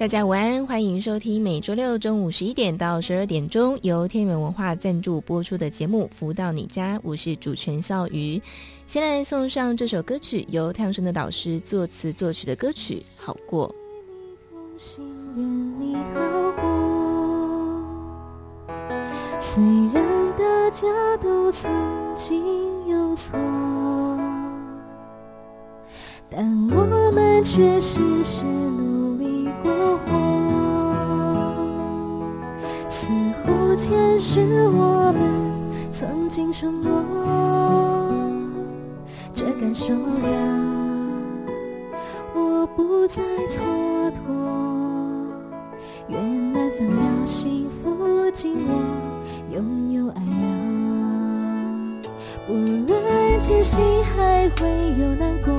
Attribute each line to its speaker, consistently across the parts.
Speaker 1: 大家午安，欢迎收听每周六中午十一点到十二点钟由天元文化赞助播出的节目《福到你家》，我是主持人笑瑜。先来送上这首歌曲，由太阳盛德导师作词作曲的歌曲《好
Speaker 2: 过》。虽然大家都曾经有错，但我们却时时落前世我们曾经承诺，这感受让我不再蹉跎。愿难分了，幸福紧握，拥有爱了！不论艰辛还会有难过，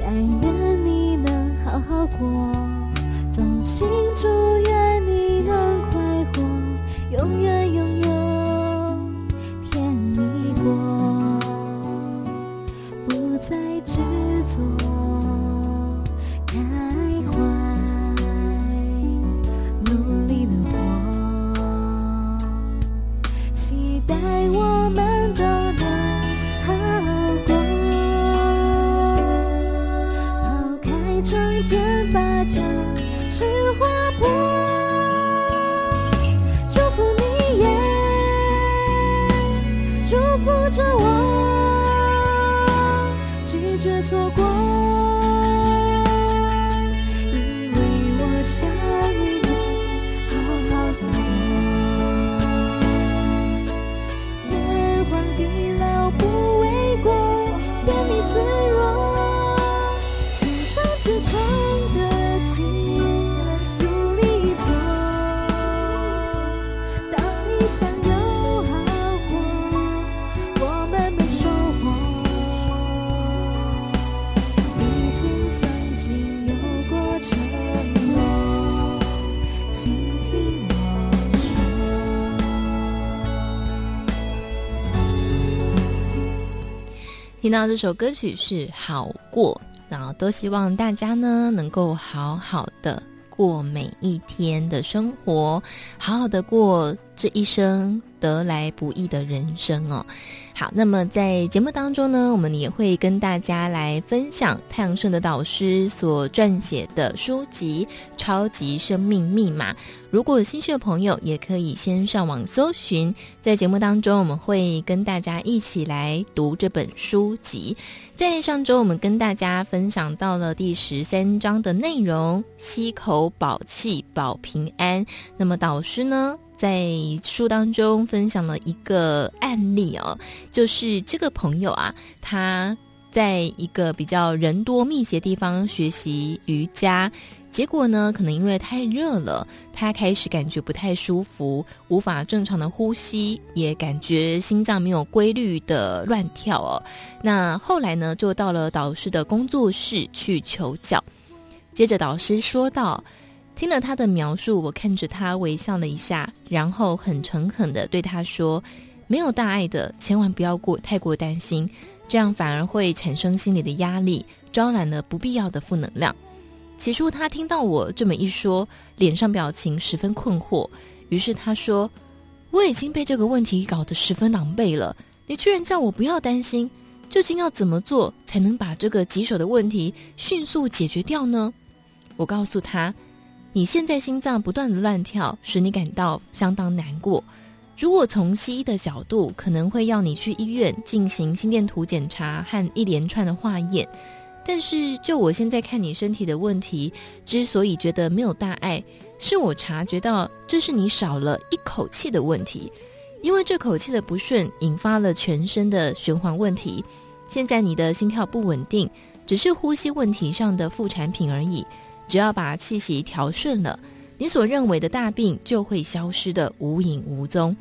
Speaker 2: 但愿你能好好过。衷心祝愿在我们的
Speaker 1: 听到这首歌曲是好过，然后都希望大家呢能够好好的过每一天的生活，好好的过这一生得来不易的人生哦。好，那么在节目当中呢，我们也会跟大家来分享太阳盛的导师所撰写的书籍《超级生命密码》。如果有兴趣的朋友，也可以先上网搜寻。在节目当中，我们会跟大家一起来读这本书籍。在上周，我们跟大家分享到了第十三章的内容：吸口宝气保平安。那么导师呢，在书当中分享了一个案例哦，就是这个朋友啊，他在一个比较人多密集的地方学习瑜伽，结果呢，可能因为太热了，他开始感觉不太舒服，无法正常的呼吸，也感觉心脏没有规律的乱跳哦。那后来呢，就到了导师的工作室去求教，接着导师说道。听了他的描述，我看着他微笑了一下，然后很诚恳地对他说：“没有大碍的，千万不要过太过担心，这样反而会产生心理的压力，招揽了不必要的负能量。”起初他听到我这么一说，脸上表情十分困惑，于是他说：“我已经被这个问题搞得十分狼狈了，你居然叫我不要担心，究竟要怎么做才能把这个棘手的问题迅速解决掉呢？”我告诉他。你现在心脏不断的乱跳，使你感到相当难过。如果从西医的角度，可能会要你去医院进行心电图检查和一连串的化验。但是就我现在看你身体的问题，之所以觉得没有大碍，是我察觉到这是你少了一口气的问题，因为这口气的不顺引发了全身的循环问题。现在你的心跳不稳定，只是呼吸问题上的副产品而已。只要把气息调顺了，你所认为的大病就会消失得无影无踪。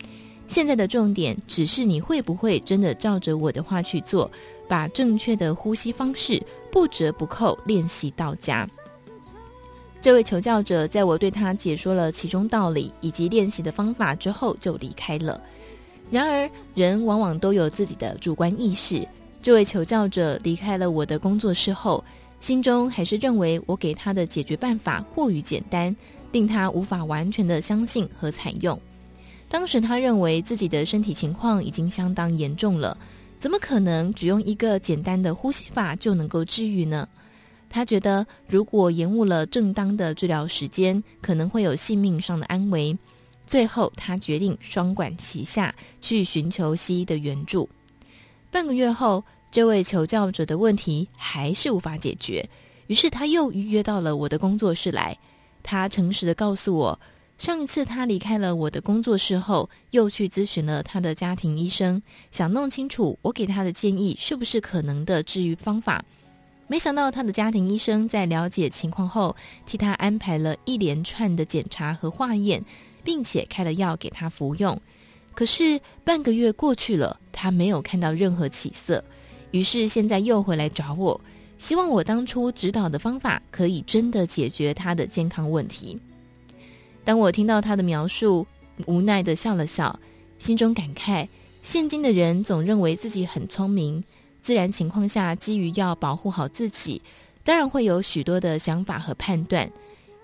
Speaker 1: 现在的重点只是你会不会真的照着我的话去做，把正确的呼吸方式不折不扣练习到家。这位求教者在我对他解说了其中道理以及练习的方法之后就离开了。然而，人往往都有自己的主观意识。这位求教者离开了我的工作室后，心中还是认为我给他的解决办法过于简单，令他无法完全的相信和采用。当时他认为自己的身体情况已经相当严重了，怎么可能只用一个简单的呼吸法就能够治愈呢？他觉得，如果延误了正当的治疗时间，可能会有性命上的安危。最后，他决定双管齐下，去寻求西医的援助。半个月后，这位求教者的问题还是无法解决，于是他又预约到了我的工作室来。他诚实的告诉我，上一次他离开了我的工作室后，又去咨询了他的家庭医生，想弄清楚我给他的建议是不是可能的治愈方法。没想到他的家庭医生在了解情况后，替他安排了一连串的检查和化验，并且开了药给他服用。可是半个月过去了，他没有看到任何起色，于是现在又回来找我，希望我当初指导的方法可以真的解决他的健康问题。当我听到他的描述，无奈地笑了笑，心中感慨：现今的人总认为自己很聪明。自然情况下，基于要保护好自己，当然会有许多的想法和判断。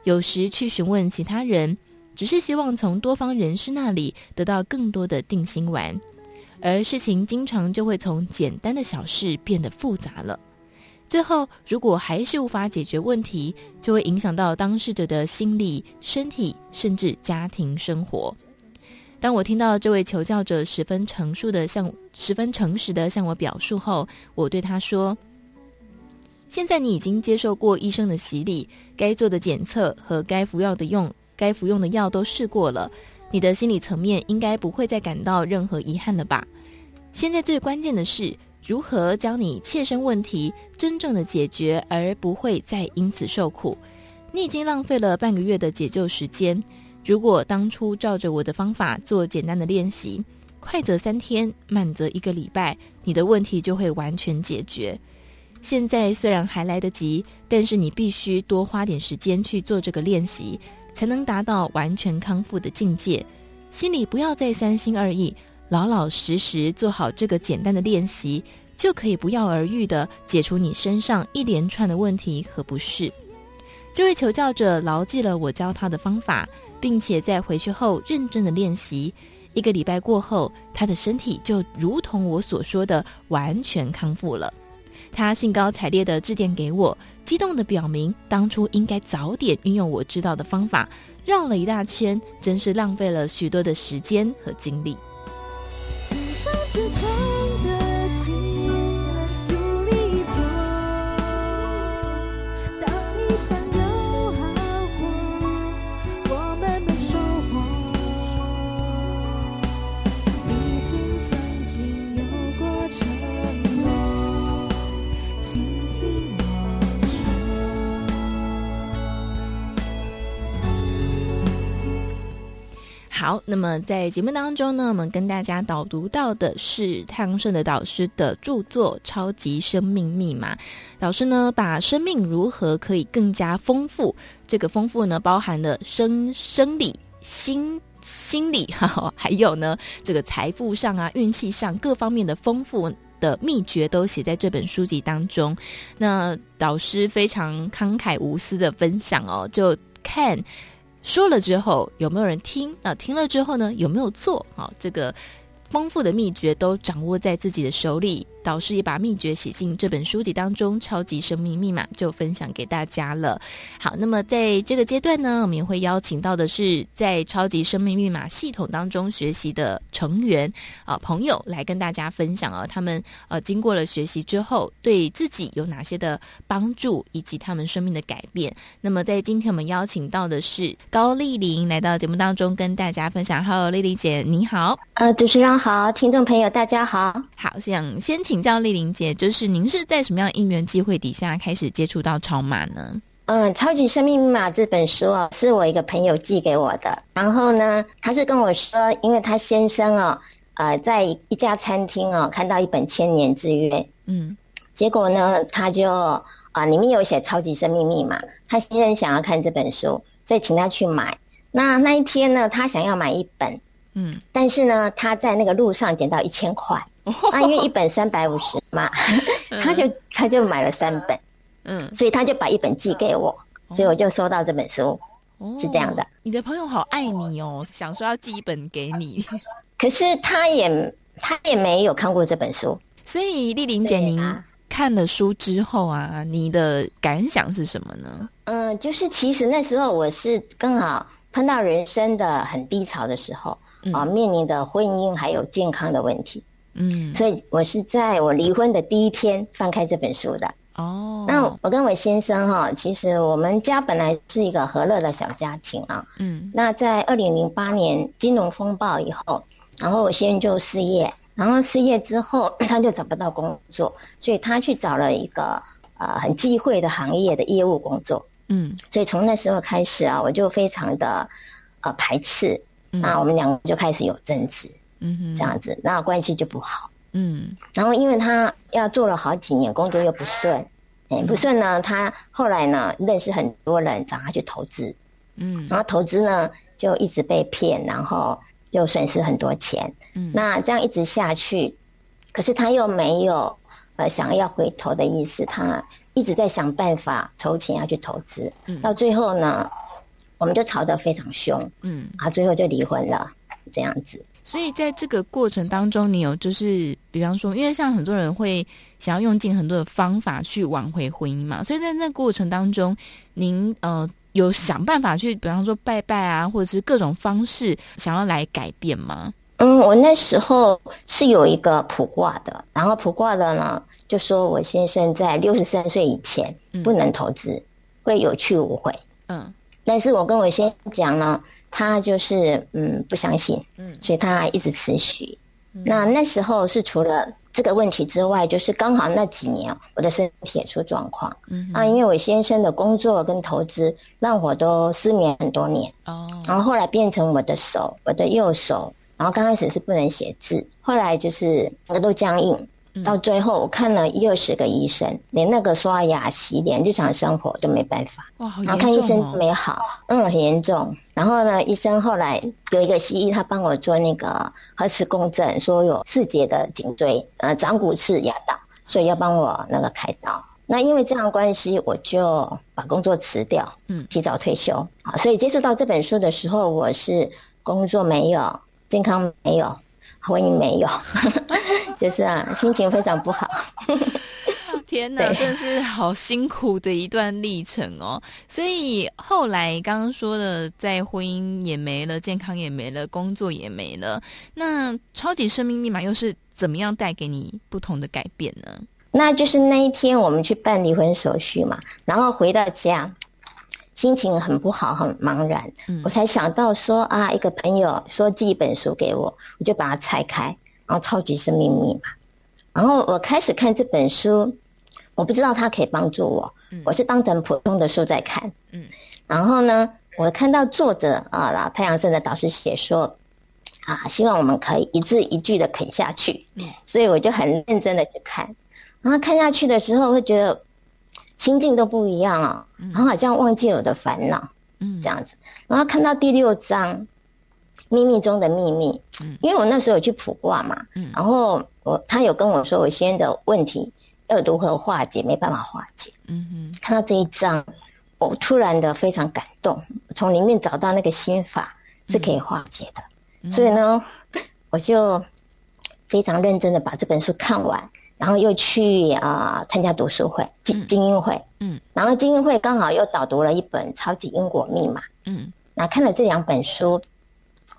Speaker 1: 有时去询问其他人，只是希望从多方人士那里得到更多的定心丸，而事情经常就会从简单的小事变得复杂了。最后，如果还是无法解决问题，就会影响到当事者的心理、身体，甚至家庭生活。当我听到这位求教者十分诚述的向十分诚实的向我表述后，我对他说：“现在你已经接受过医生的洗礼，该做的检测和该服药的用该服用的药都试过了，你的心理层面应该不会再感到任何遗憾了吧？现在最关键的是如何将你切身问题真正的解决，而不会再因此受苦。你已经浪费了半个月的解救时间。”如果当初照着我的方法做简单的练习，快则三天，慢则一个礼拜，你的问题就会完全解决。现在虽然还来得及，但是你必须多花点时间去做这个练习，才能达到完全康复的境界。心里不要再三心二意，老老实实做好这个简单的练习，就可以不药而愈地解除你身上一连串的问题和不适。这位求教者牢记了我教他的方法。并且在回去后认真的练习，一个礼拜过后，他的身体就如同我所说的完全康复了。他兴高采烈地致电给我，激动的表明当初应该早点运用我知道的方法，绕了一大圈，真是浪费了许多的时间和精力。好，那么在节目当中呢，我们跟大家导读到的是太阳盛的导师的著作《超级生命密码》。导师呢，把生命如何可以更加丰富，这个丰富呢，包含了生生理、心心理，还有呢，这个财富上啊、运气上各方面的丰富的秘诀，都写在这本书籍当中。那导师非常慷慨无私的分享哦，就看。说了之后有没有人听？那听了之后呢，有没有做？好，这个丰富的秘诀都掌握在自己的手里。导师也把秘诀写进这本书籍当中，《超级生命密码》就分享给大家了。好，那么在这个阶段呢，我们也会邀请到的是在《超级生命密码》系统当中学习的成员啊、呃、朋友来跟大家分享啊，他们呃经过了学习之后，对自己有哪些的帮助，以及他们生命的改变。那么在今天我们邀请到的是高丽玲来到节目当中跟大家分享。Hello，丽丽姐，你好。
Speaker 3: 呃，主持人好，听众朋友大家好。
Speaker 1: 好，想先请。请教丽玲姐，就是您是在什么样因缘际会底下开始接触到超码呢？
Speaker 3: 嗯，《超级生命密码》这本书哦，是我一个朋友寄给我的。然后呢，他是跟我说，因为他先生哦，呃，在一家餐厅哦，看到一本《千年之约》，嗯，结果呢，他就啊、呃，里面有写《超级生命密码》，他先生想要看这本书，所以请他去买。那那一天呢，他想要买一本，嗯，但是呢，他在那个路上捡到一千块，那、哦、因为一本三百五十嘛，他就他就买了三本。嗯，所以他就把一本寄给我，哦、所以我就收到这本书，哦、是这样的。
Speaker 1: 你的朋友好爱你哦，想说要寄一本给你，
Speaker 3: 可是他也他也没有看过这本书。
Speaker 1: 所以丽玲姐，您看了书之后啊，你的感想是什么呢？
Speaker 3: 嗯，就是其实那时候我是刚好碰到人生的很低潮的时候，嗯、啊，面临的婚姻还有健康的问题，嗯，所以我是在我离婚的第一天翻开这本书的。哦，那我跟我先生哈，其实我们家本来是一个和乐的小家庭啊。嗯，那在二零零八年金融风暴以后，然后我先生就失业，然后失业之后 他就找不到工作，所以他去找了一个呃很忌讳的行业的业务工作。嗯，所以从那时候开始啊，我就非常的呃排斥，那我们两个就开始有争执。嗯哼，这样子，那关系就不好。嗯，然后因为他要做了好几年，工作又不顺，哎，不顺呢，他后来呢认识很多人，找他去投资，嗯，然后投资呢就一直被骗，然后又损失很多钱，嗯，那这样一直下去，可是他又没有呃想要回头的意思，他一直在想办法筹钱要去投资，嗯，到最后呢，我们就吵得非常凶，嗯，啊，最后就离婚了，这样子。
Speaker 1: 所以在这个过程当中，你有就是，比方说，因为像很多人会想要用尽很多的方法去挽回婚姻嘛，所以在那个过程当中，您呃有想办法去，比方说拜拜啊，或者是各种方式想要来改变吗？
Speaker 3: 嗯，我那时候是有一个卜卦的，然后卜卦的呢就说我先生在六十三岁以前不能投资，嗯、会有去无回。嗯，但是我跟我先生讲呢。他就是嗯不相信，嗯，所以他一直持续。嗯、那那时候是除了这个问题之外，就是刚好那几年我的身体也出状况，嗯，啊，因为我先生的工作跟投资让我都失眠很多年，哦，然后后来变成我的手，我的右手，然后刚开始是不能写字，后来就是都僵硬。到最后，我看了一二十个医生，连那个刷牙、洗脸、日常生活都没办法。哇，好严重哦。然后看医生都没好，嗯，很严重。然后呢，医生后来有一个西医，他帮我做那个核磁共振，说有四节的颈椎，呃，长骨刺压到，所以要帮我那个开刀。那因为这样关系，我就把工作辞掉，嗯，提早退休。啊，所以接触到这本书的时候，我是工作没有，健康没有。婚姻没有，就是啊，心情非常不好。
Speaker 1: 天哪，对真的是好辛苦的一段历程哦。所以后来刚刚说的，在婚姻也没了，健康也没了，工作也没了。那超级生命密码又是怎么样带给你不同的改变呢？
Speaker 3: 那就是那一天我们去办离婚手续嘛，然后回到家。心情很不好，很茫然。嗯，我才想到说啊，一个朋友说寄一本书给我，我就把它拆开，然后超级生命密码。然后我开始看这本书，我不知道它可以帮助我，我是当成普通的书在看。嗯，然后呢，我看到作者啊，老太阳神的导师写说啊，希望我们可以一字一句的啃下去。嗯，所以我就很认真的去看，然后看下去的时候会觉得。心境都不一样啊，然后好像忘记了我的烦恼，嗯，这样子。然后看到第六章，秘密中的秘密，嗯，因为我那时候有去卜卦嘛，嗯，然后我他有跟我说我现在的问题要如何化解，没办法化解，嗯哼。看到这一章，我突然的非常感动，从里面找到那个心法是可以化解的，嗯，所以呢，我就非常认真的把这本书看完。然后又去啊、呃、参加读书会、精精英会，嗯，然后精英会刚好又导读了一本《超级因果密码》，嗯，那看了这两本书，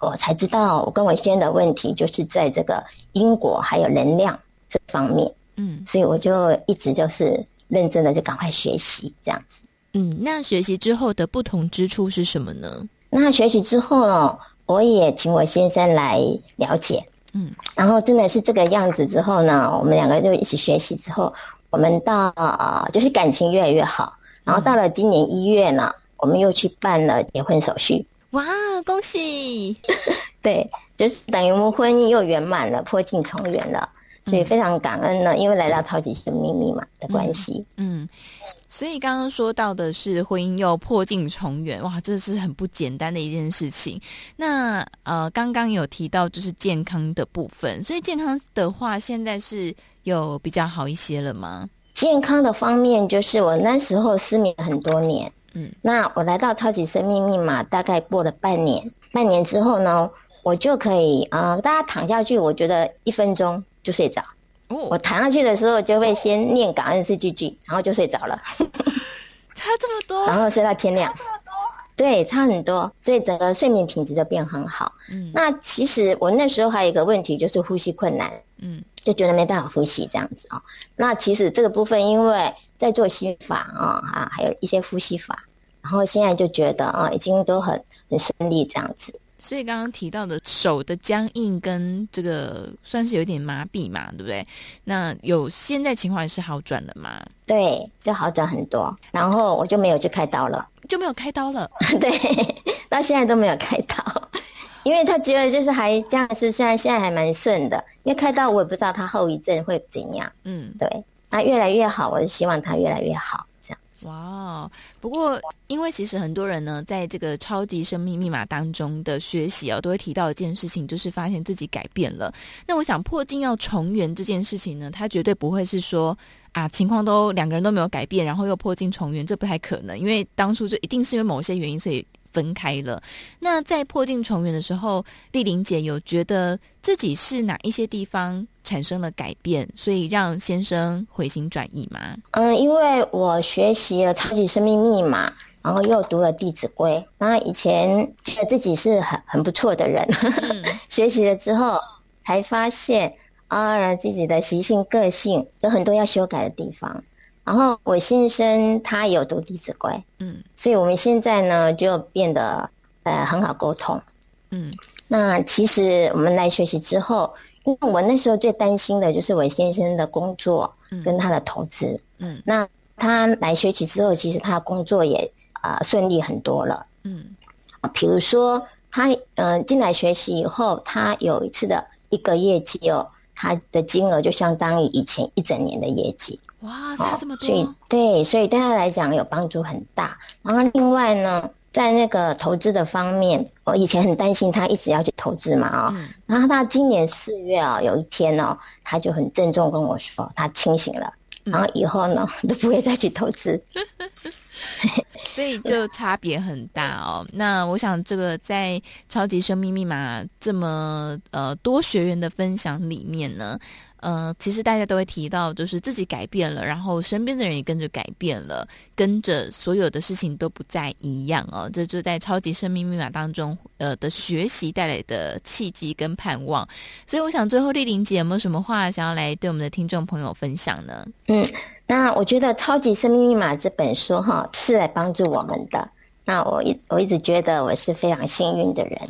Speaker 3: 我才知道我跟我先生的问题就是在这个因果还有能量这方面，嗯，所以我就一直就是认真的就赶快学习这样子，
Speaker 1: 嗯，那学习之后的不同之处是什么呢？
Speaker 3: 那学习之后呢，我也请我先生来了解。嗯，然后真的是这个样子之后呢，我们两个就一起学习之后，我们到就是感情越来越好。然后到了今年一月呢，我们又去办了结婚手续。
Speaker 1: 哇，恭喜！
Speaker 3: 对，就是等于我们婚姻又圆满了，破镜重圆了。所以非常感恩呢，因为来到超级生命密码的关系。
Speaker 1: 嗯，嗯，所以刚刚说到的是婚姻又破镜重圆，哇，这是很不简单的一件事情。那呃，刚刚有提到就是健康的部分，所以健康的话，现在是有比较好一些了吗？
Speaker 3: 健康的方面，就是我那时候失眠很多年，嗯，那我来到超级生命密码，大概过了半年，半年之后呢，我就可以啊、呃，大家躺下去，我觉得一分钟。就睡着，我躺下去的时候就会先念感恩四句句，然后就睡着了。
Speaker 1: 差这么多，
Speaker 3: 然后睡到天亮。差这么多，对，差很多，所以整个睡眠品质就变很好。嗯，那其实我那时候还有一个问题，就是呼吸困难，嗯，就觉得没办法呼吸这样子啊、哦。那其实这个部分，因为在做心法啊啊，还有一些呼吸法，然后现在就觉得啊，已经都很很顺利这样子。
Speaker 1: 所以刚刚提到的手的僵硬跟这个算是有点麻痹嘛，对不对？那有现在情况是好转了吗？
Speaker 3: 对，就好转很多。然后我就没有去开刀了，
Speaker 1: 就没有开刀了。
Speaker 3: 对，到现在都没有开刀，因为他觉得就是还这样是现在现在还蛮顺的。因为开刀我也不知道他后遗症会怎样。嗯，对，那越来越好，我就希望他越来越好。
Speaker 1: 哇哦不过因为其实很多人呢，在这个超级生命密码当中的学习哦，都会提到一件事情，就是发现自己改变了。那我想破镜要重圆这件事情呢，它绝对不会是说啊，情况都两个人都没有改变，然后又破镜重圆，这不太可能。因为当初就一定是因为某些原因，所以。分开了。那在破镜重圆的时候，丽玲姐有觉得自己是哪一些地方产生了改变，所以让先生回心转意吗？
Speaker 3: 嗯，因为我学习了超级生命密码，然后又读了弟子规。那以前觉得自己是很很不错的人，嗯、学习了之后才发现啊，自己的习性、个性有很多要修改的地方。然后我先生他有读《弟子规》，嗯，所以我们现在呢就变得呃很好沟通，嗯。那其实我们来学习之后，因为我那时候最担心的就是我先生的工作跟他的投资，嗯。嗯，那他来学习之后，其实他的工作也啊、呃、顺利很多了，嗯。比如说他嗯、呃、进来学习以后，他有一次的一个业绩哦，他的金额就相当于以前一整年的业绩。
Speaker 1: 哇，差这么多！
Speaker 3: 所以对，所以对他来讲有帮助很大。然后另外呢，在那个投资的方面，我以前很担心他一直要去投资嘛啊、哦。嗯、然后他今年四月啊、哦，有一天哦，他就很郑重跟我说，他清醒了，然后以后呢都不会再去投资。
Speaker 1: 所以就差别很大哦。那我想，这个在超级生命密码这么呃多学员的分享里面呢。呃，其实大家都会提到，就是自己改变了，然后身边的人也跟着改变了，跟着所有的事情都不再一样哦。这就在超级生命密码当中，呃的学习带来的契机跟盼望。所以，我想最后丽玲姐有没有什么话想要来对我们的听众朋友分享呢？
Speaker 3: 嗯，那我觉得《超级生命密码》这本书哈是来帮助我们的。那我一我一直觉得我是非常幸运的人。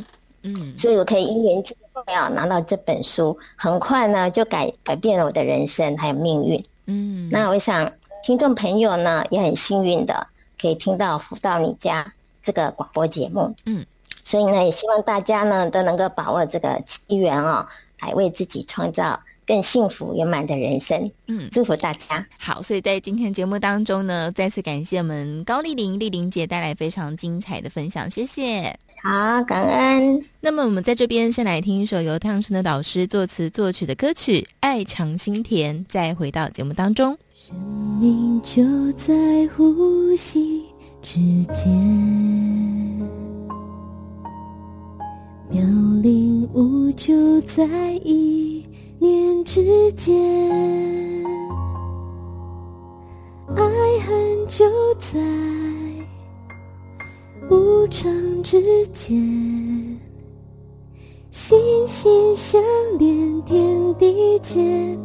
Speaker 3: 嗯，所以我可以因缘际会啊拿到这本书，很快呢就改改变了我的人生还有命运。嗯，那我想听众朋友呢也很幸运的可以听到福到你家这个广播节目。嗯，所以呢也希望大家呢都能够把握这个机缘哦，来为自己创造更幸福圆满的人生，嗯，祝福大家。
Speaker 1: 好，所以在今天节目当中呢，再次感谢我们高丽玲丽玲姐带来非常精彩的分享，谢谢。
Speaker 3: 好，感恩。
Speaker 1: 那么我们在这边先来听一首由汤臣的导师作词作曲的歌曲《爱常心甜》，再回到节目当中。
Speaker 2: 生命就在呼吸之间，妙龄无就在意。之间，爱恨就在无常之间，心心相连，天地间，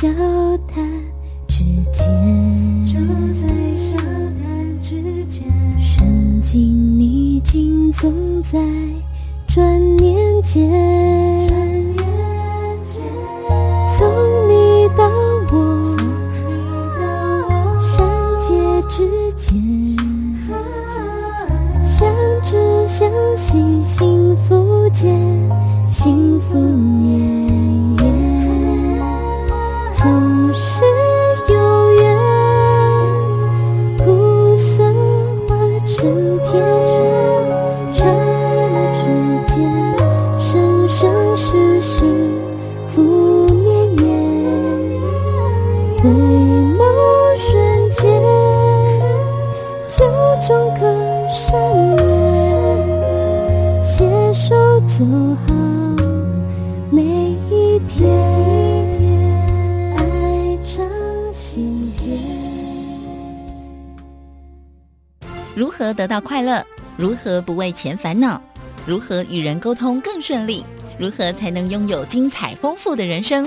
Speaker 2: 笑如何
Speaker 4: 得到快乐，如何不为钱烦恼？如何与人沟通更顺利？如何才能拥有精彩丰富的人生？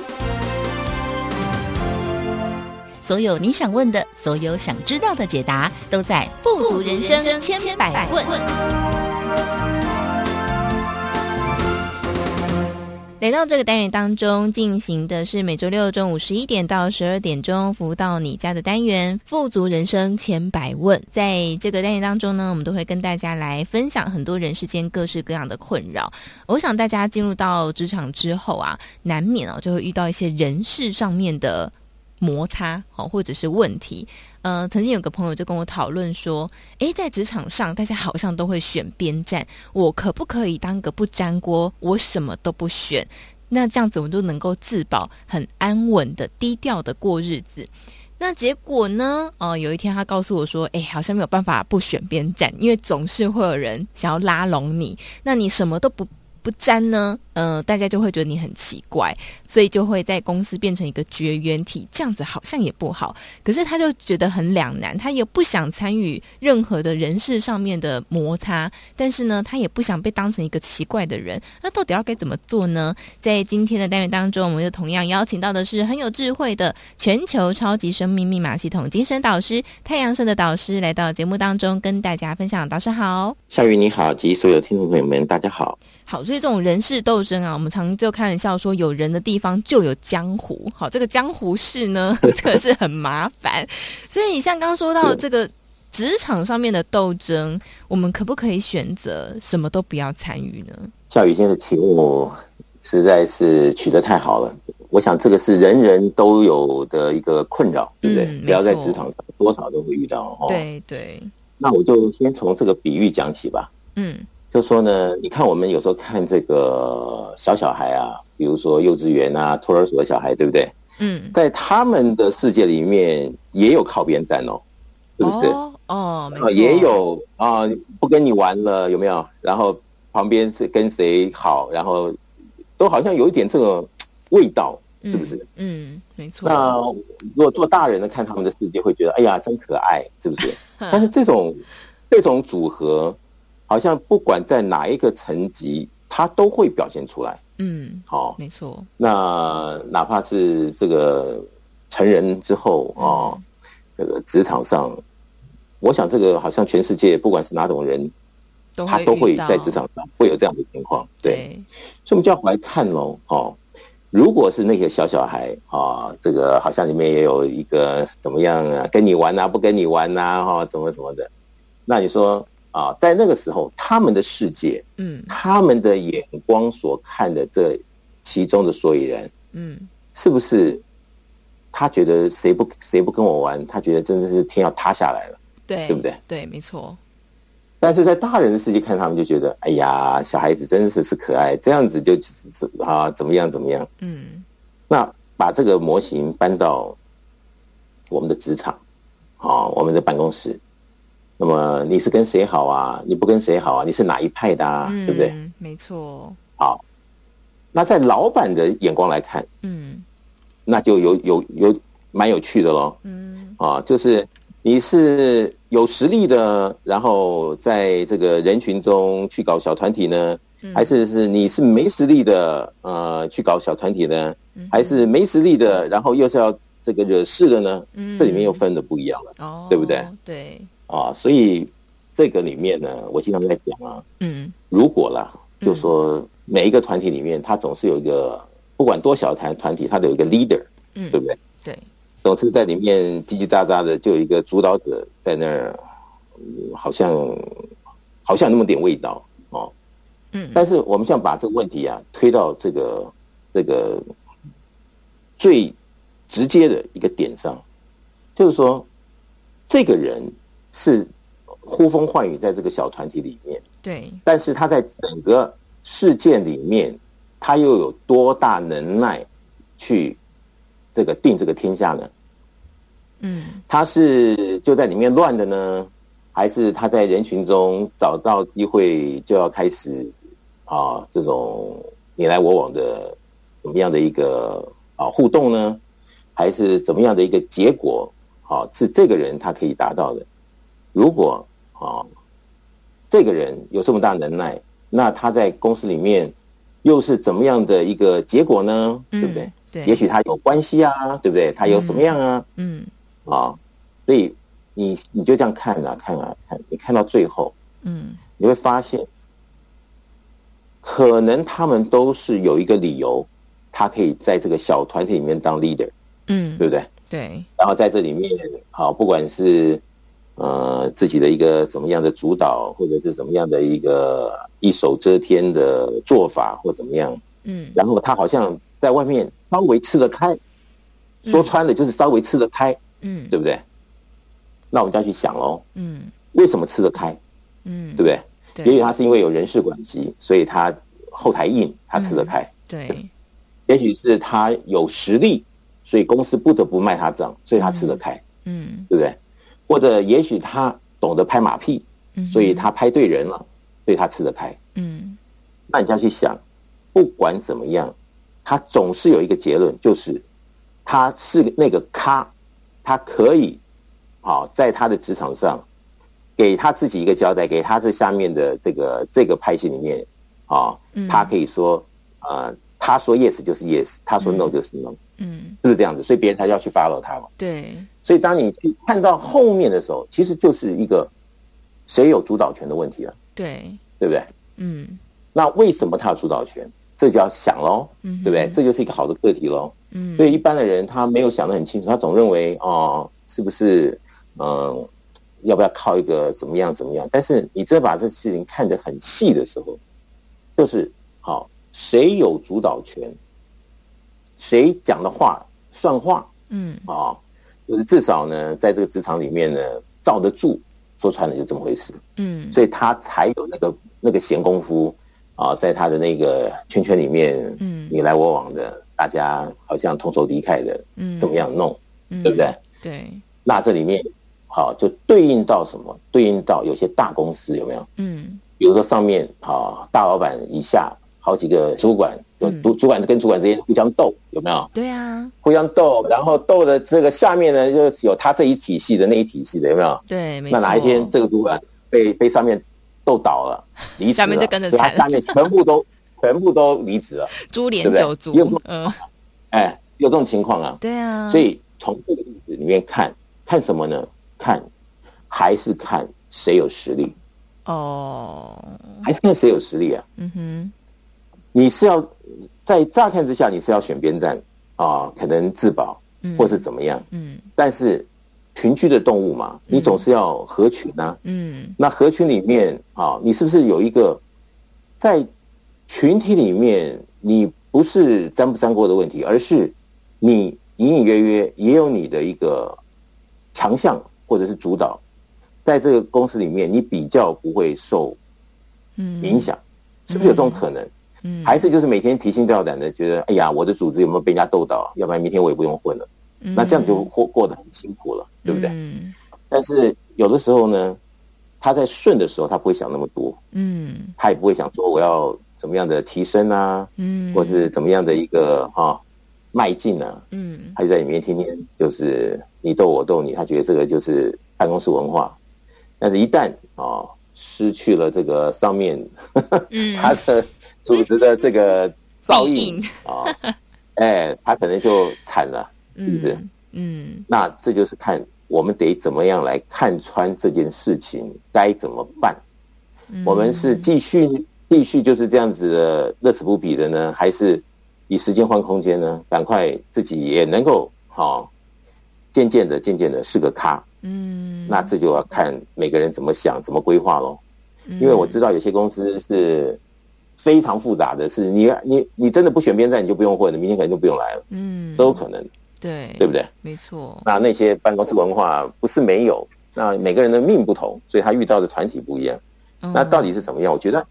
Speaker 4: 所有你想问的，所有想知道的解答，都在《富足人生千百问》。
Speaker 1: 来到这个单元当中，进行的是每周六中午十一点到十二点钟服务到你家的单元“富足人生千百问”。在这个单元当中呢，我们都会跟大家来分享很多人世间各式各样的困扰。我想大家进入到职场之后啊，难免哦就会遇到一些人事上面的摩擦，哦或者是问题。呃，曾经有个朋友就跟我讨论说，诶，在职场上，大家好像都会选边站，我可不可以当个不粘锅，我什么都不选？那这样子，我们都能够自保，很安稳的、低调的过日子。那结果呢？哦、有一天他告诉我说，诶，好像没有办法不选边站，因为总是会有人想要拉拢你，那你什么都不。不沾呢，呃，大家就会觉得你很奇怪，所以就会在公司变成一个绝缘体，这样子好像也不好。可是他就觉得很两难，他也不想参与任何的人事上面的摩擦，但是呢，他也不想被当成一个奇怪的人。那到底要该怎么做呢？在今天的单元当中，我们就同样邀请到的是很有智慧的全球超级生命密码系统精神导师太阳社的导师来到节目当中跟大家分享。导师好，
Speaker 5: 夏雨你好，及所有听众朋友们，大家好。
Speaker 1: 好，所以这种人事斗争啊，我们常就开玩笑说，有人的地方就有江湖。好，这个江湖事呢，这个是很麻烦。所以你像刚刚说到这个职场上面的斗争，我们可不可以选择什么都不要参与呢？
Speaker 5: 夏雨今天的题目实在是取得太好了。我想这个是人人都有的一个困扰，对不对？嗯，只要在职场上，多少都会遇到。哦，
Speaker 1: 对对。
Speaker 5: 那我就先从这个比喻讲起吧。嗯。就说呢，你看我们有时候看这个小小孩啊，比如说幼稚园啊、托儿所的小孩，对不对？嗯，在他们的世界里面也有靠边站哦，是不是？
Speaker 1: 哦，哦没错，
Speaker 5: 也有啊，不跟你玩了，有没有？然后旁边是跟谁好，然后都好像有一点这个味道，是不是？
Speaker 1: 嗯，嗯，没错。
Speaker 5: 那如果做大人的看他们的世界，会觉得哎呀，真可爱，是不是？但是这种这种组合。好像不管在哪一个层级，他都会表现出来。
Speaker 1: 嗯，好、哦，没错。
Speaker 5: 那哪怕是这个成人之后啊、这个职场上，我想这个好像全世界不管是哪种人，都他都会在职场上会有这样的情况。对，对，所以我们就要回来看喽。哦，如果是那些小小孩啊、哦，这个好像里面也有一个怎么样啊，跟你玩啊，不跟你玩啊，哈、哦，怎么怎么的，那你说？啊，在那个时候，他们的世界，嗯，他们的眼光所看的这其中的所以然，嗯，是不是他觉得谁不谁不跟我玩，他觉得真的是天要塌下来了，
Speaker 1: 对，
Speaker 5: 对不对？
Speaker 1: 对，没错。
Speaker 5: 但是在大人的世界看他们，就觉得哎呀，小孩子真的是是可爱，这样子就是啊，怎么样怎么样，嗯。那把这个模型搬到我们的职场。啊，我们的办公室。那么你是跟谁好啊？你不跟谁好啊？你是哪一派的啊？
Speaker 1: 嗯、
Speaker 5: 对不对？
Speaker 1: 没错。
Speaker 5: 好，那在老板的眼光来看，
Speaker 1: 嗯，
Speaker 5: 那就有有有蛮有趣的喽。嗯，啊，就是你是有实力的，然后在这个人群中去搞小团体呢，嗯、还是是你是没实力的，呃，去搞小团体呢？嗯、还是没实力的，然后又是要这个惹事的呢？嗯，这里面又分的不一样了，哦，对不对？
Speaker 1: 对。
Speaker 5: 啊，所以这个里面呢，我经常在讲啊，嗯，如果啦，就说每一个团体里面，他总是有一个，不管多小团团体，他都有一个 leader，嗯，对不对？
Speaker 1: 对，
Speaker 5: 总是在里面叽叽喳喳的，就有一个主导者在那儿，好像好像有那么点味道哦，嗯，但是我们想把这个问题啊推到这个这个最直接的一个点上，就是说这个人。是呼风唤雨在这个小团体里面，
Speaker 1: 对，
Speaker 5: 但是他在整个事件里面，他又有多大能耐去这个定这个天下呢？嗯，他是就在里面乱的呢，还是他在人群中找到机会就要开始啊这种你来我往的怎么样的一个啊互动呢？还是怎么样的一个结果？好，是这个人他可以达到的。如果啊，这个人有这么大能耐，那他在公司里面又是怎么样的一个结果呢？嗯、对不对？
Speaker 1: 对，
Speaker 5: 也许他有关系啊，对不对？他有什么样啊？嗯，嗯啊，所以你你就这样看啊，看啊，看，你看到最后，嗯，你会发现，可能他们都是有一个理由，他可以在这个小团体里面当 leader，嗯，对不对？
Speaker 1: 对，
Speaker 5: 然后在这里面，好，不管是。呃，自己的一个怎么样的主导，或者是怎么样的一个一手遮天的做法，或怎么样，嗯，然后他好像在外面稍微吃得开，说穿了就是稍微吃得开，嗯，对不对？那我们就要去想喽，嗯，为什么吃得开？嗯，对不对？对，也许他是因为有人事关系，所以他后台硬，他吃得开，
Speaker 1: 对，
Speaker 5: 对。也许是他有实力，所以公司不得不卖他账，所以他吃得开，嗯，对不对？或者也许他懂得拍马屁，所以他拍对人了，所以他吃得开。嗯，那你就要去想，不管怎么样，他总是有一个结论，就是他是那个咖，他可以，好在他的职场上给他自己一个交代，给他这下面的这个这个拍戏里面，啊，他可以说，呃，他说 yes 就是 yes，他说 no 就是 no。嗯，是不是这样子？所以别人才要去 follow 他嘛。
Speaker 1: 对。
Speaker 5: 所以当你去看到后面的时候，其实就是一个谁有主导权的问题了。
Speaker 1: 对。
Speaker 5: 对不对？嗯。那为什么他有主导权？这就要想喽。嗯。对不对？这就是一个好的课题喽。嗯。所以一般的人他没有想得很清楚，他总认为哦，是不是嗯，要不要靠一个怎么样怎么样？但是你真的把这事情看得很细的时候，就是好，谁有主导权？谁讲的话算话？嗯，啊，就是至少呢，在这个职场里面呢，罩得住。说穿了就这么回事。嗯，所以他才有那个那个闲工夫啊，在他的那个圈圈里面，嗯，你来我往的，大家好像同仇敌忾的，嗯，怎么样弄？嗯，对不对？
Speaker 1: 对。
Speaker 5: 那这里面好，就对应到什么？对应到有些大公司有没有？嗯，比如说上面啊，大老板以下。好几个主管，有主主管跟主管之间互相斗，有没有？
Speaker 1: 对啊，
Speaker 5: 互相斗，然后斗的这个下面呢，就有他这一体系的那一体系的，有没有？
Speaker 1: 对，没错。
Speaker 5: 那哪一天这个主管被被上面斗倒了，离职了，
Speaker 1: 下面就跟着他，
Speaker 5: 下面全部都 全部都离职了，
Speaker 1: 株连九族。
Speaker 5: 嗯，哎，有这种情况啊？
Speaker 1: 对啊。
Speaker 5: 所以从这个例子里面看，看什么呢？看还是看谁有实力？哦，还是看谁有实力啊？嗯哼。你是要在乍看之下，你是要选边站啊，可能自保，或是怎么样？嗯，但是群居的动物嘛，你总是要合群啊。嗯，那合群里面啊，你是不是有一个在群体里面，你不是沾不沾锅的问题，而是你隐隐约约也有你的一个强项或者是主导，在这个公司里面，你比较不会受影响，是不是有这种可能？嗯，还是就是每天提心吊胆的，觉得哎呀，我的组织有没有被人家斗倒？要不然明天我也不用混了。嗯，那这样就过过得很辛苦了，对不对？嗯，但是有的时候呢，他在顺的时候，他不会想那么多，嗯，他也不会想说我要怎么样的提升啊，嗯，或是怎么样的一个哈迈进啊，嗯，他就在里面天天就是你斗我斗你，他觉得这个就是办公室文化。但是，一旦啊失去了这个上面，嗯，他的组织的这个照应 啊，哎，他可能就惨了，是不是？嗯，那这就是看我们得怎么样来看穿这件事情该怎么办。我们是继续继续就是这样子的乐此不疲的呢，还是以时间换空间呢？赶快自己也能够好，渐渐的、渐渐的是个咖。嗯，那这就要看每个人怎么想、怎么规划喽。因为我知道有些公司是非常复杂的，是你你你真的不选边站，你就不用混了，明天可能就不用来了。嗯，都有可能。
Speaker 1: 对，
Speaker 5: 对不对？
Speaker 1: 没错。
Speaker 5: 那那些办公室文化不是没有，那每个人的命不同，所以他遇到的团体不一样。那到底是怎么样？我觉得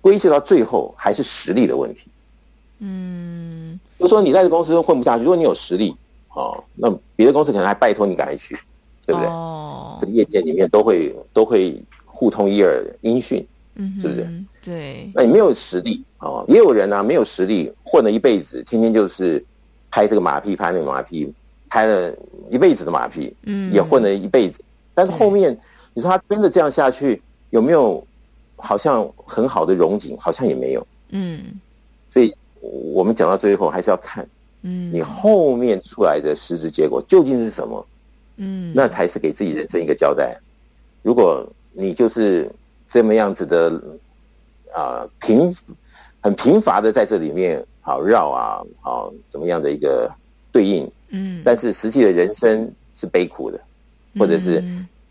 Speaker 5: 归结到最后还是实力的问题。嗯，就说你在这公司混不下去，如果你有实力，哦，那别的公司可能还拜托你赶快去。对不对？哦，这个业界里面都会都会互通一二音讯，嗯，是不是？
Speaker 1: 对。
Speaker 5: 那你没有实力哦，也有人啊，没有实力混了一辈子，天天就是拍这个马屁，拍那个马屁，拍了一辈子的马屁，嗯，也混了一辈子。但是后面你说他真的这样下去，有没有好像很好的融景？好像也没有。嗯。所以我们讲到最后，还是要看，嗯，你后面出来的实质结果究竟是什么？嗯，那才是给自己人生一个交代。如果你就是这么样子的啊，贫很贫乏的在这里面好绕啊，好怎么样的一个对应？嗯，但是实际的人生是悲苦的，或者是